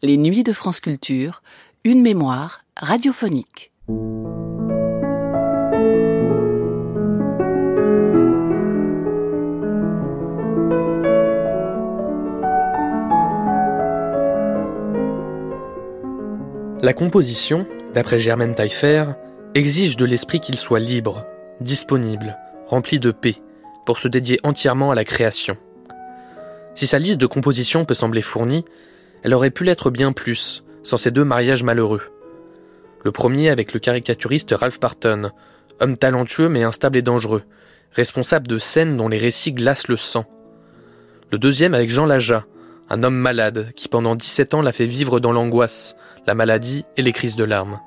Les nuits de France Culture, une mémoire radiophonique. La composition, d'après Germaine Taillefer, exige de l'esprit qu'il soit libre, disponible, rempli de paix, pour se dédier entièrement à la création. Si sa liste de compositions peut sembler fournie, elle aurait pu l'être bien plus, sans ces deux mariages malheureux. Le premier avec le caricaturiste Ralph Parton, homme talentueux mais instable et dangereux, responsable de scènes dont les récits glacent le sang. Le deuxième avec Jean Laja, un homme malade qui pendant 17 ans l'a fait vivre dans l'angoisse, la maladie et les crises de larmes.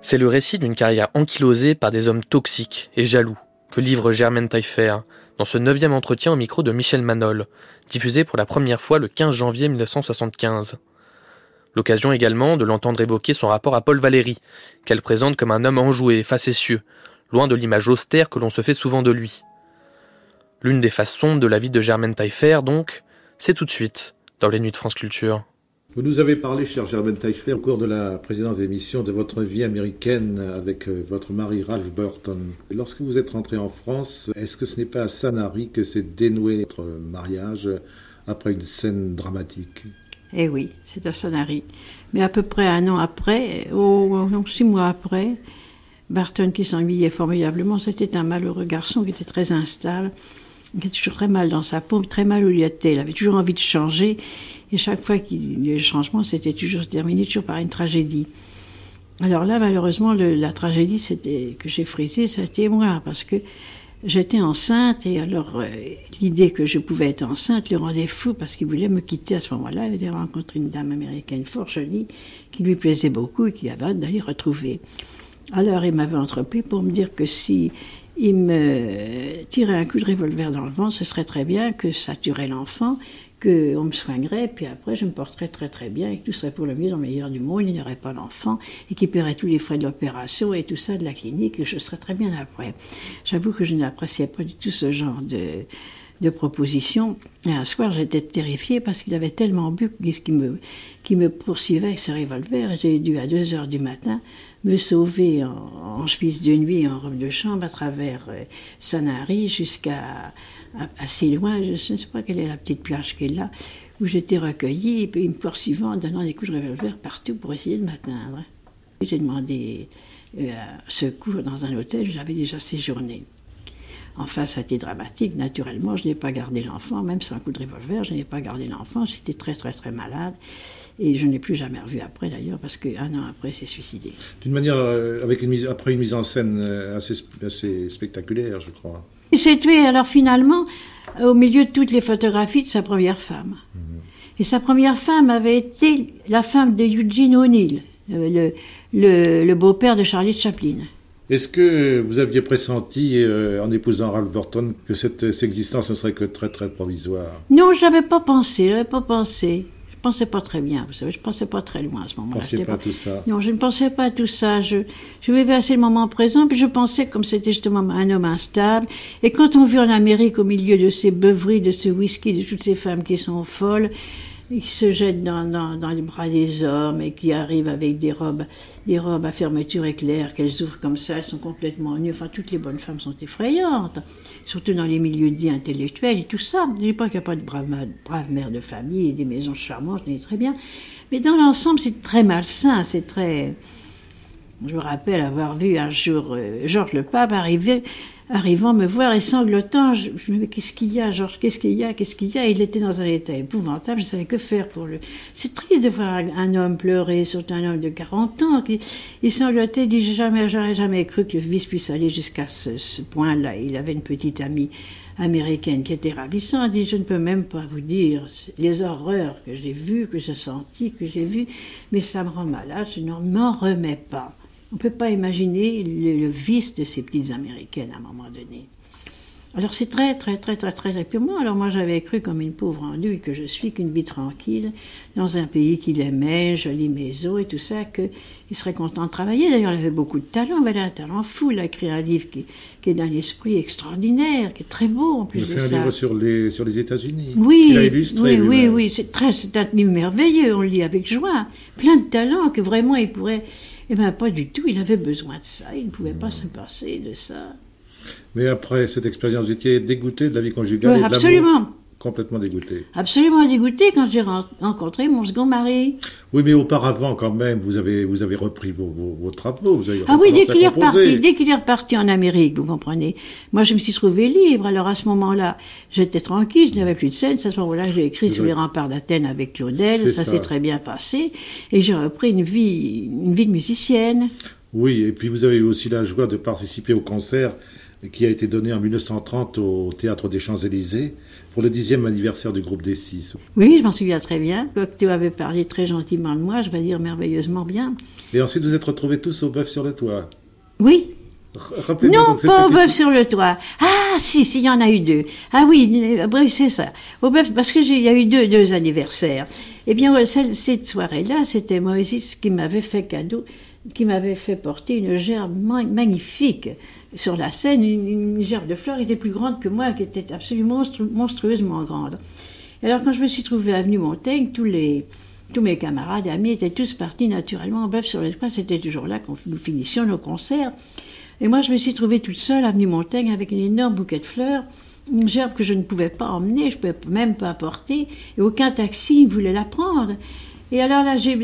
C'est le récit d'une carrière ankylosée par des hommes toxiques et jaloux que livre Germaine Taillefer dans ce neuvième entretien au micro de Michel Manol, diffusé pour la première fois le 15 janvier 1975. L'occasion également de l'entendre évoquer son rapport à Paul Valéry, qu'elle présente comme un homme enjoué, facétieux, loin de l'image austère que l'on se fait souvent de lui. L'une des faces sombres de la vie de Germaine Taillefer, donc, c'est tout de suite dans les Nuits de France Culture. Vous nous avez parlé, cher Germaine Taillefer, au cours de la précédente émission, de votre vie américaine avec euh, votre mari Ralph Burton. Lorsque vous êtes rentré en France, est-ce que ce n'est pas à Sanary que s'est dénoué votre mariage après une scène dramatique? Eh oui, c'est à Sanary. Mais à peu près un an après, ou six mois après, Burton, qui s'ennuyait formidablement, c'était un malheureux garçon qui était très instable, qui était toujours très mal dans sa peau, très mal où il était. Il avait toujours envie de changer. Et chaque fois qu'il y a eu le changement, c'était toujours terminé toujours par une tragédie. Alors là, malheureusement, la tragédie c'était que j'ai frisé, c'était moi, parce que j'étais enceinte, et alors euh, l'idée que je pouvais être enceinte le rendait fou, parce qu'il voulait me quitter à ce moment-là. Il avait rencontré une dame américaine fort jolie, qui lui plaisait beaucoup et qui avait hâte d'aller retrouver. Alors il m'avait entrepris pour me dire que si il me tirait un coup de revolver dans le vent, ce serait très bien, que ça tuerait l'enfant, qu'on me soignerait, puis après je me porterais très très bien et que tout serait pour le mieux dans le meilleur du monde, il n'y aurait pas d'enfant et qu'il paierait tous les frais de l'opération et tout ça de la clinique et je serais très bien après. J'avoue que je n'appréciais pas du tout ce genre de, de proposition. Et un soir j'étais terrifiée parce qu'il avait tellement bu qu'il me, qui me poursuivait avec ce revolver. J'ai dû à 2 heures du matin me sauver en, en chemise de nuit en robe de chambre à travers euh, Sanary jusqu'à assez loin, je ne sais pas quelle est la petite plage qui est là, où j'étais recueillie, et puis me poursuivant en donnant des coups de revolver partout pour essayer de m'atteindre. J'ai demandé euh, secours dans un hôtel, j'avais déjà séjourné. Enfin, ça a été dramatique. Naturellement, je n'ai pas gardé l'enfant, même sans coup de revolver, je n'ai pas gardé l'enfant. J'étais très, très, très malade. Et je ne l'ai plus jamais revu après, d'ailleurs, parce qu'un an après, s'est suicidé. D'une manière, euh, avec une mise, après une mise en scène euh, assez spectaculaire, je crois. Il s'est tué alors finalement au milieu de toutes les photographies de sa première femme. Mhm. Et sa première femme avait été la femme de Eugene O'Neill, le, le, le beau-père de Charlie Chaplin. Est-ce que vous aviez pressenti, euh, en épousant Ralph Burton, que cette, cette, existence ne serait que très très provisoire? Non, je n'avais pas pensé, je n'avais pas pensé pensais pas très bien, vous savez, je pensais pas très loin à ce moment-là. Vous ne pas, pas tout ça Non, je ne pensais pas à tout ça. Je, je vivais assez le moment présent, puis je pensais comme c'était justement un homme instable. Et quand on vit en Amérique, au milieu de ces beuveries, de ce whisky, de toutes ces femmes qui sont folles, qui se jettent dans, les bras des hommes et qui arrivent avec des robes, des robes à fermeture éclair, qu'elles ouvrent comme ça, elles sont complètement nues. Enfin, toutes les bonnes femmes sont effrayantes surtout dans les milieux dits intellectuels et tout ça. Je ne dis pas qu'il n'y a pas de braves brave mères de famille et des maisons charmantes, je dis très bien. Mais dans l'ensemble, c'est très malsain, c'est très... Je me rappelle avoir vu un jour euh, Georges le Pape arriver arrivant me voir et sanglotant, je, me dis, qu'est-ce qu'il y a, Georges, qu'est-ce qu'il y a, qu'est-ce qu'il y a? Il était dans un état épouvantable, je ne savais que faire pour le... C'est triste de voir un homme pleurer, surtout un homme de 40 ans, qui il sanglotait, il dit, jamais, j'aurais jamais cru que le vice puisse aller jusqu'à ce, point-là. Il avait une petite amie américaine qui était ravissante, il dit, je ne peux même pas vous dire les horreurs que j'ai vues, que j'ai senties, que j'ai vues, mais ça me rend malade, je n'en m'en remets pas. On ne peut pas imaginer le, vice de ces petites américaines à un moment donné. Alors c'est très, très, très, très, très réprimant. Alors moi j'avais cru comme une pauvre andouille que je suis, qu'une vie tranquille, dans un pays qu'il aimait, jolie maison et tout ça, qu'il serait content de travailler. D'ailleurs, il avait beaucoup de talent, il avait un talent fou. Il a écrit un livre qui, qui est d'un esprit extraordinaire, qui est très beau en plus Il a de fait un ça. livre sur les, sur les États-Unis. Oui, a illustré. oui, oui, oui, c'est très, c'est un livre merveilleux, on le lit avec joie. Plein de talents que vraiment il pourrait. Eh bien, pas du tout, il avait besoin de ça, il ne pouvait pas se passer de ça. Mais après cette expérience, vous étiez dégoûté de la vie conjugale et de l'amour absolument, Complètement dégoûté. absolument dégoûté quand j'ai ren- rencontré mon second mari. Oui, mais auparavant, quand même, vous avez, vous avez repris vos, vos, vos travaux. Vous avez Ah oui, dès qu'il est reparti, dès qu'il est reparti en Amérique, vous comprenez. Moi, je me suis trouvée libre. Alors à ce moment-là, j'étais tranquille, je n'avais plus de scène. À ce moment-là j'ai écrit Vous avez- les remparts d'Athènes avec Claudel. Ça. s'est très bien passé, et j'ai repris une vie, une vie de musicienne. Oui, et puis vous avez eu aussi la joie de participer au concert qui a été donné en 1930 au Théâtre des Champs-Élysées pour le dixième anniversaire du groupe des Six. Oui, je m'en souviens très bien. Cocteau avait parlé très gentiment de moi, je vais dire merveilleusement bien. Et ensuite, vous êtes retrouvés tous au bœuf sur le toit. Oui, non, pas au bœuf sur le toit. Ah, si, si, il y en a eu deux. Ah oui, euh, bref, c'est ça. Au bœuf, parce que il y a eu deux, deux anniversaires. Eh bien, celle- cette soirée-là, c'était Moïse qui m'avait fait cadeau, qui m'avait fait porter une gerbe ma- magnifique sur la scène, une, gerbe de fleurs était plus grande que moi, qui était absolument monstru- monstrueusement grande. Et alors, quand je me suis trouvée à Avenue Montaigne, tous les, tous mes camarades, amis étaient tous partis naturellement bœuf sur le toit. C'était toujours là qu'on nous finissions nos concerts. Et moi, je me suis trouvée toute seule, avenue Montaigne, avec un énorme bouquet de fleurs, une gerbe que je ne pouvais pas emmener, je ne pouvais même pas apporter, et aucun taxi ne voulait la prendre. Et alors là, j'ai-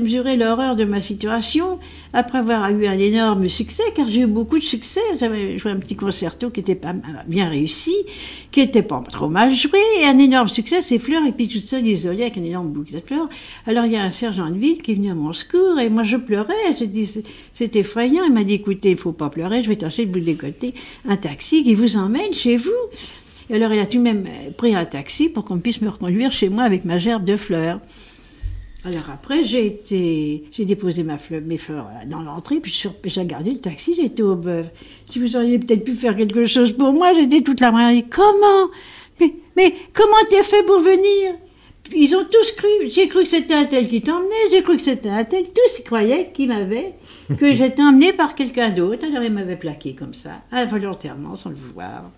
mesuré l'horreur de ma situation, après avoir eu un énorme succès, car j'ai eu beaucoup de succès. J'avais joué un petit concerto qui était pas bien réussi, qui était pas trop mal joué, et un énorme succès, ces fleurs, et puis toute seule, isolée, avec un énorme bouquet de fleurs. Alors il y a un sergent de ville qui est venu à mon secours, et moi je pleurais, j'ai dit, c'est- c'est effrayant. Il m'a dit, écoutez, il faut pas pleurer, je vais tâcher de vous décoter un taxi qui vous emmène chez vous. Et alors il a tout de même pris un taxi pour qu'on puisse me reconduire chez moi avec ma gerbe de fleurs. Alors après, j'ai été, j'ai déposé ma fleur, mes fleurs dans l'entrée, puis j'ai gardé le taxi, j'étais au bœuf. Si vous auriez peut-être pu faire quelque chose pour moi, j'étais toute la main. Comment? Mais, mais comment t'es fait pour venir? Ils ont tous cru. J'ai cru que c'était un tel qui t'emmenait, j'ai cru que c'était un tel. Tous ils croyaient qu'il m'avait, que j'étais emmené par quelqu'un d'autre. Alors ils m'avaient plaqué comme ça, involontairement, sans le vouloir.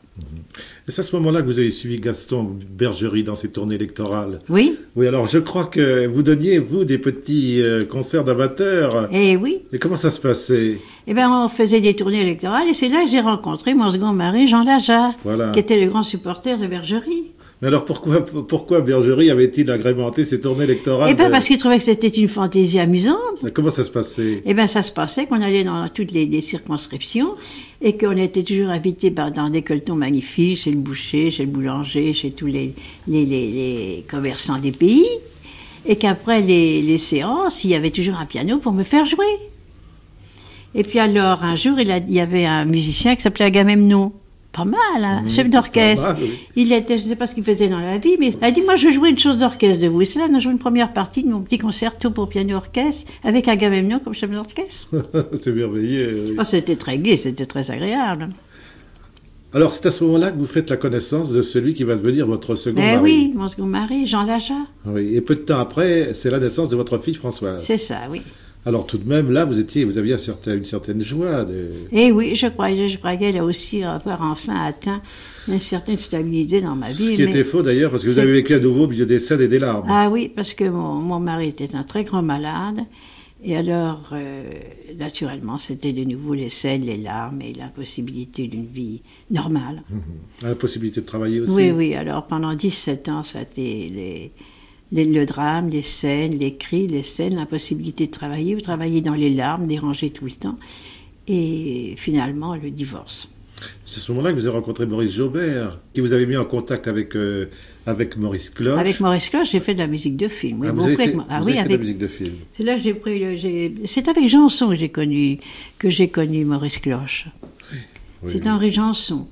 C'est à ce moment-là que vous avez suivi Gaston Bergerie dans ses tournées électorales. Oui, Oui, alors je crois que vous donniez, vous, des petits euh, concerts d'amateurs. et oui. Et comment ça se passait? Eh bien, on faisait des tournées électorales et c'est là que j'ai rencontré mon second mari, Jean Laja, Voilà. qui était le grand supporter de Bergerie. Mais alors pourquoi, pourquoi Bergerie avait-il agrémenté ces tournées électorales Eh bien, de- parce qu'il trouvait que c'était une fantaisie amusante. Comment ça se passait? Eh bien, ça se passait qu'on allait dans toutes les, les circonscriptions et qu'on était toujours invité par, dans des colletons magnifiques, chez le boucher, chez le boulanger, chez tous les, les, les- commerçants des pays. Et qu'après les, les séances, il y avait toujours un piano pour me faire jouer. Et puis alors, un jour, il, a- il y avait un musicien qui s'appelait Agamemnon. Pas mal, hein, Mmh, chef d'orchestre. oui. Il était, je ne sais pas ce qu'il faisait dans la vie, mais il a dit, moi, je jouer une chose d'orchestre de vous. Et c'est là, on a joué une première partie de mon petit concerto pour piano-orchestre, avec Agamemnon comme chef d'orchestre. C'est merveilleux. oui. Oh, c'était très gai, c'était très agréable. Alors c'est à ce moment-là que vous faites la connaissance de celui qui va devenir votre second Mais mari. oui, mon second mari, Jean Laja. Oui, Et peu de temps après, c'est la naissance de votre fille Françoise. C'est ça, oui. Alors tout de même, là, vous étiez, vous aviez un certain- une certaine joie. De... Et oui, je croyais, je croyais là aussi avoir enfin atteint une certaine stabilité dans ma vie. Ce qui mais- était faux d'ailleurs, parce que vous avez vécu à nouveau au milieu des scènes et des larmes. Ah oui, parce que mon, mon mari était un très grand malade. Et alors, euh, naturellement, c'était de nouveau les scènes, les larmes et l'impossibilité d'une vie normale. La possibilité de travailler aussi. Oui, oui. Alors, pendant 17 ans, ça a été les, les- le drame, les scènes, les cris, les scènes, l'impossibilité de travailler. Vous travaillez dans les larmes, dérangé tout le temps. Et finalement, le divorce. C'est à ce moment-là que vous avez rencontré Maurice Jaubert, qui vous avait mis en contact avec, euh, avec Maurice Cloche. Avec Maurice Cloche, j'ai fait de la musique de film. Oui, Ah, vous avez fait, avec. Ah vous oui, avez fait de avec- la musique de film. C'est là que j'ai pris le. C'est avec Janson que j'ai connu, que j'ai connu Maurice Cloche. Oui, C'est Henri Janson.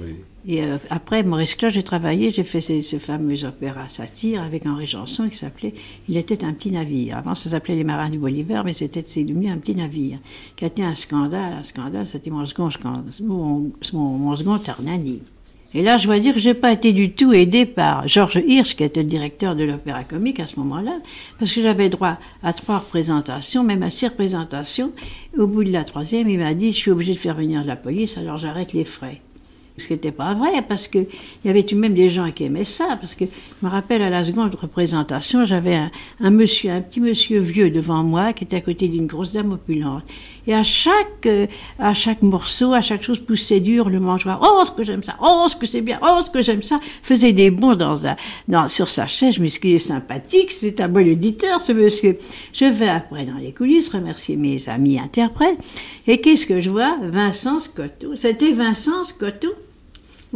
oui. Et euh, après Maurice Cloche, j'ai travaillé, j'ai fait ces, ces fameux opéras satires avec Henri Janson qui s'appelait Il était un petit navire. Avant, ça s'appelait Les Marins du Bolivar, mais c'était devenu un petit navire qui a été un scandale. Un scandale, c'était mon second, mon, mon, mon second Ternani. Et là, je dois dire que j'ai pas été du tout aidée par Georges Hirsch, qui était le directeur de l'Opéra Comique à ce moment-là, parce que j'avais droit à trois représentations, même à six représentations. Au bout de la troisième, il m'a dit, je suis obligé de faire venir la police, alors j'arrête les frais. Ce qui n'était pas vrai, parce qu'il y avait tout même des gens qui aimaient ça. Parce que je me rappelle à la seconde représentation, j'avais un, un, monsieur, un petit monsieur vieux devant moi, qui était à côté d'une grosse dame opulente. Et à chaque, euh, à chaque morceau, à chaque chose poussait dur, le mangeoire. Oh, ce que j'aime ça! Oh, ce que c'est bien! Oh, ce que j'aime ça! Faisait des bonds dans, dans sur sa chaise. Je me suis dit, sympathique, c'est un bon auditeur, ce monsieur. Je vais après dans les coulisses remercier mes amis interprètes. Et qu'est-ce que je vois? Vincent Scotto. C'était Vincent Scotto.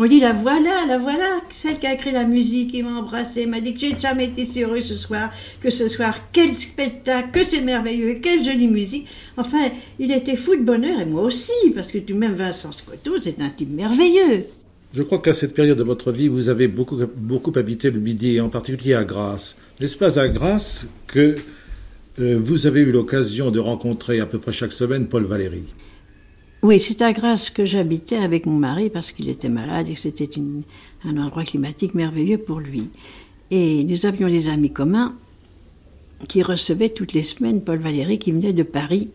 On dit la voilà, la voilà, celle qui a écrit la musique, qui m'a embrassé, m'a dit que j'ai jamais été si heureux ce soir, que ce soir, quel spectacle, que c'est merveilleux, quelle jolie musique. Enfin, il était fou de bonheur, et moi aussi, parce que tout de même Vincent Scotto, c'est un type merveilleux. Je crois qu'à cette période de votre vie, vous avez beaucoup, beaucoup habité le Midi, et en particulier à Grasse. N'est-ce pas à Grasse que euh, vous avez eu l'occasion de rencontrer à peu près chaque semaine Paul Valéry? Oui, c'est à Grasse que j'habitais avec mon mari parce qu'il était malade et que c'était un endroit climatique merveilleux pour lui. Et nous avions des amis communs qui recevaient toutes les semaines Paul Valéry qui venait de Paris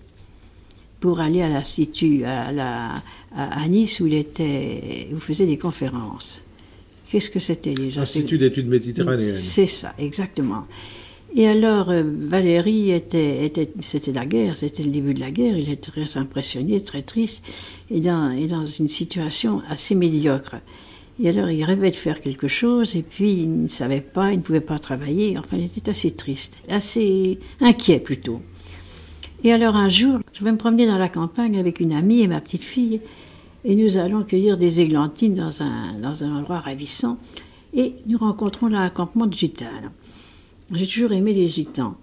pour aller à l'Institut, à, la, à, Nice où il, était, où faisait des conférences. Qu'est-ce que c'était déjà? Institut d'études méditerranéennes. C'est ça, exactement. Et alors, euh, Valérie était, était c'était la guerre, c'était le début de la guerre, il était très impressionné, très triste, et dans, une situation assez médiocre. Et alors, il rêvait de faire quelque chose, et puis il ne savait pas, il ne pouvait pas travailler, enfin, il était assez triste, assez inquiet plutôt. Et alors, un jour, je vais me promener dans la campagne avec une amie et ma petite fille, et nous allons cueillir des églantines dans un, un endroit ravissant, et nous rencontrons l'accampement de gitanes. J'ai toujours aimé les gitans.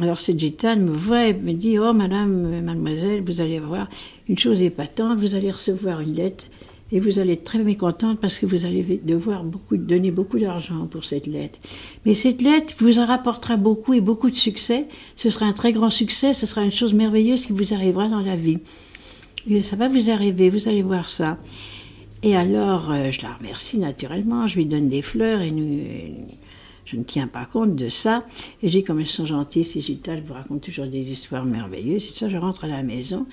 Alors cette gitane me voit et me dit Oh, madame, mademoiselle, vous allez voir une chose épatante, vous allez recevoir une lettre et vous allez être très mécontente parce que vous allez devoir beaucoup, donner beaucoup d'argent pour cette lettre. Mais cette lettre vous en rapportera beaucoup et beaucoup de succès. Ce sera un très grand succès, ce sera une chose merveilleuse qui vous arrivera dans la vie. Ça va vous arriver, vous allez voir ça. Et alors, euh, je la remercie naturellement, je lui donne des fleurs et nous je ne tiens pas compte de ça. Et j'ai comme elles sont gentilles, ces gitanes vous racontent toujours des histoires merveilleuses. Et tout ça, je rentre à la maison.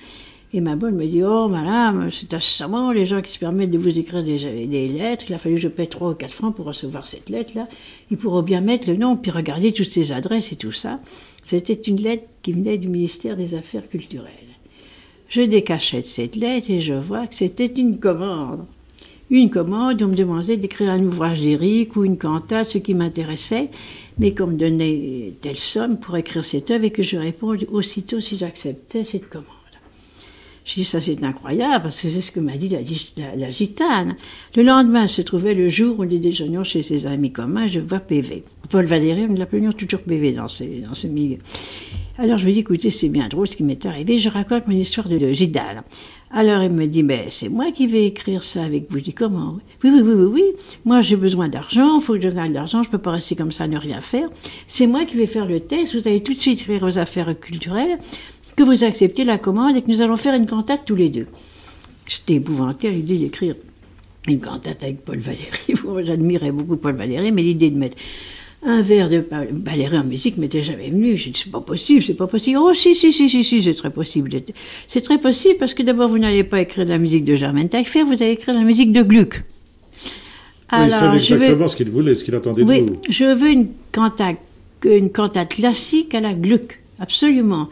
Et ma bonne me dit Oh, madame, c'est assommant les gens qui se permettent de vous écrire des, des, lettres. Il a fallu que je paie 3 ou 4 francs pour recevoir cette lettre-là. Ils pourront bien mettre le nom, puis regarder toutes ces adresses et tout ça. C'était une lettre qui venait du ministère des Affaires culturelles. Je décachette cette lettre et je vois que c'était une commande une commande, on me demandait d'écrire un ouvrage lyrique ou une cantate, ce qui m'intéressait, mais qu'on me donnait telle somme pour écrire cette œuvre et que je réponds aussitôt si j'acceptais cette commande. Je dis ça c'est incroyable parce que c'est ce que m'a dit la, gitane. Le lendemain se trouvait le jour où nous déjeunions chez ses amis communs, je vois PV. Paul Valéry, nous l'appelions toujours PV dans, dans ce milieu. Alors je lui dis écoutez c'est bien drôle ce qui m'est arrivé, je raconte mon histoire de, Gidane. Alors il me dit, mais c'est moi qui vais écrire ça avec vous. Je dis, comment? Oui, oui, oui, oui, oui. Moi j'ai besoin d'argent, il faut que je gagne de l'argent, je ne peux pas rester comme ça ne rien faire. C'est moi qui vais faire le texte, vous allez tout de suite écrire aux affaires culturelles, que vous acceptez la commande et que nous allons faire une cantate tous les deux. J'étais épouvantée à l'idée d'écrire une cantate avec Paul Valéry. J'admirais beaucoup Paul Valéry, mais l'idée de mettre un verre de Valérie en musique m'était jamais venu. J'ai dit, c'est pas possible, c'est pas possible. Oh, si, si, si, si, si, c'est très possible. C'est très possible parce que d'abord, vous n'allez pas écrire de la musique de Germaine Taillefer, vous allez écrire de la musique de Gluck. Alors, oui, exactement ce qu'il voulait, ce qu'il attendait de vous. Je veux une cantate, une cantate classique à la Gluck, absolument.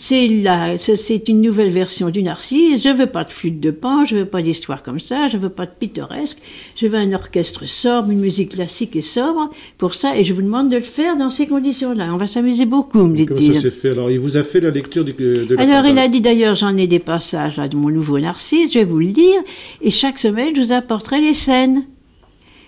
C'est la, c'est une nouvelle version du Narcisse. Je veux pas de flûte de pan, je veux pas d'histoire comme ça, je veux pas de pittoresque. Je veux un orchestre sobre, une musique classique et sobre pour ça, et je vous demande de le faire dans ces conditions-là. On va s'amuser beaucoup, me dit-il. Ça s'est fait Alors, il vous a fait la lecture du, de la Alors, il a dit d'ailleurs, j'en ai des passages là, de mon nouveau Narcisse, je vais vous le dire, et chaque semaine, je vous apporterai les scènes.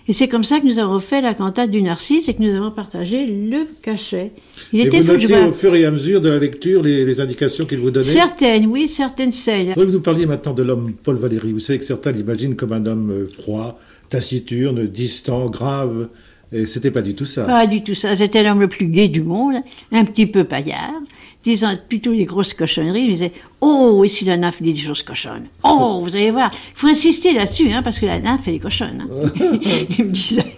Et c'est comme ça que nous avons fait la cantate du Narcisse et que nous avons partagé le cachet. Il et était vous notiez au fur et à mesure de la lecture les, indications qu'il vous donnait Certaines, oui, certaines scènes. Vous nous parliez maintenant de l'homme Paul Valéry. Vous savez que certains l'imaginent comme un homme euh, froid, taciturne, distant, grave. Et c'était pas du tout ça. Pas du tout ça. C'était l'homme le plus gai du monde, un petit peu paillard, disant plutôt des grosses cochonneries, il disait Oh, ici la nymphe dit des choses cochonnes? Oh, vous allez voir, il faut insister là-dessus, hein, parce que la nymphe, elle est cochonne. hein. il me disait,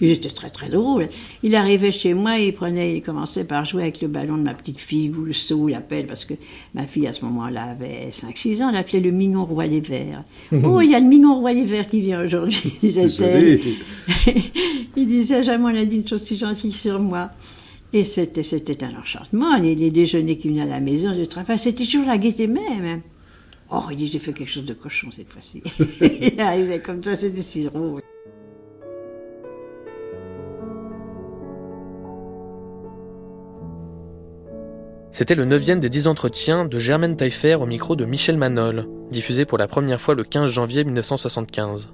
il était très très drôle. Il arrivait chez moi, il prenait, il commençait par jouer avec le ballon de ma petite fille, ou le seau, ou la pelle, parce que ma fille à ce moment-là avait 5-6 ans, elle appelait le mignon roi des vers. oh, il y a le mignon roi des vers qui vient aujourd'hui, disait-elle. Joli. il disait jamais on a dit une chose si gentille sur moi. Et c'était, un enchantement. Les, déjeuners qui venaient à la maison, le travail, c'était toujours la gaieté même. Oh, il dit, j'ai fait quelque chose de cochon cette fois-ci. il arrivait comme ça, c'était si drôle. C'était le neuvième des dix entretiens de Germaine Taillefer au micro de Michel Manol, diffusé pour la première fois le 15 janvier 1975.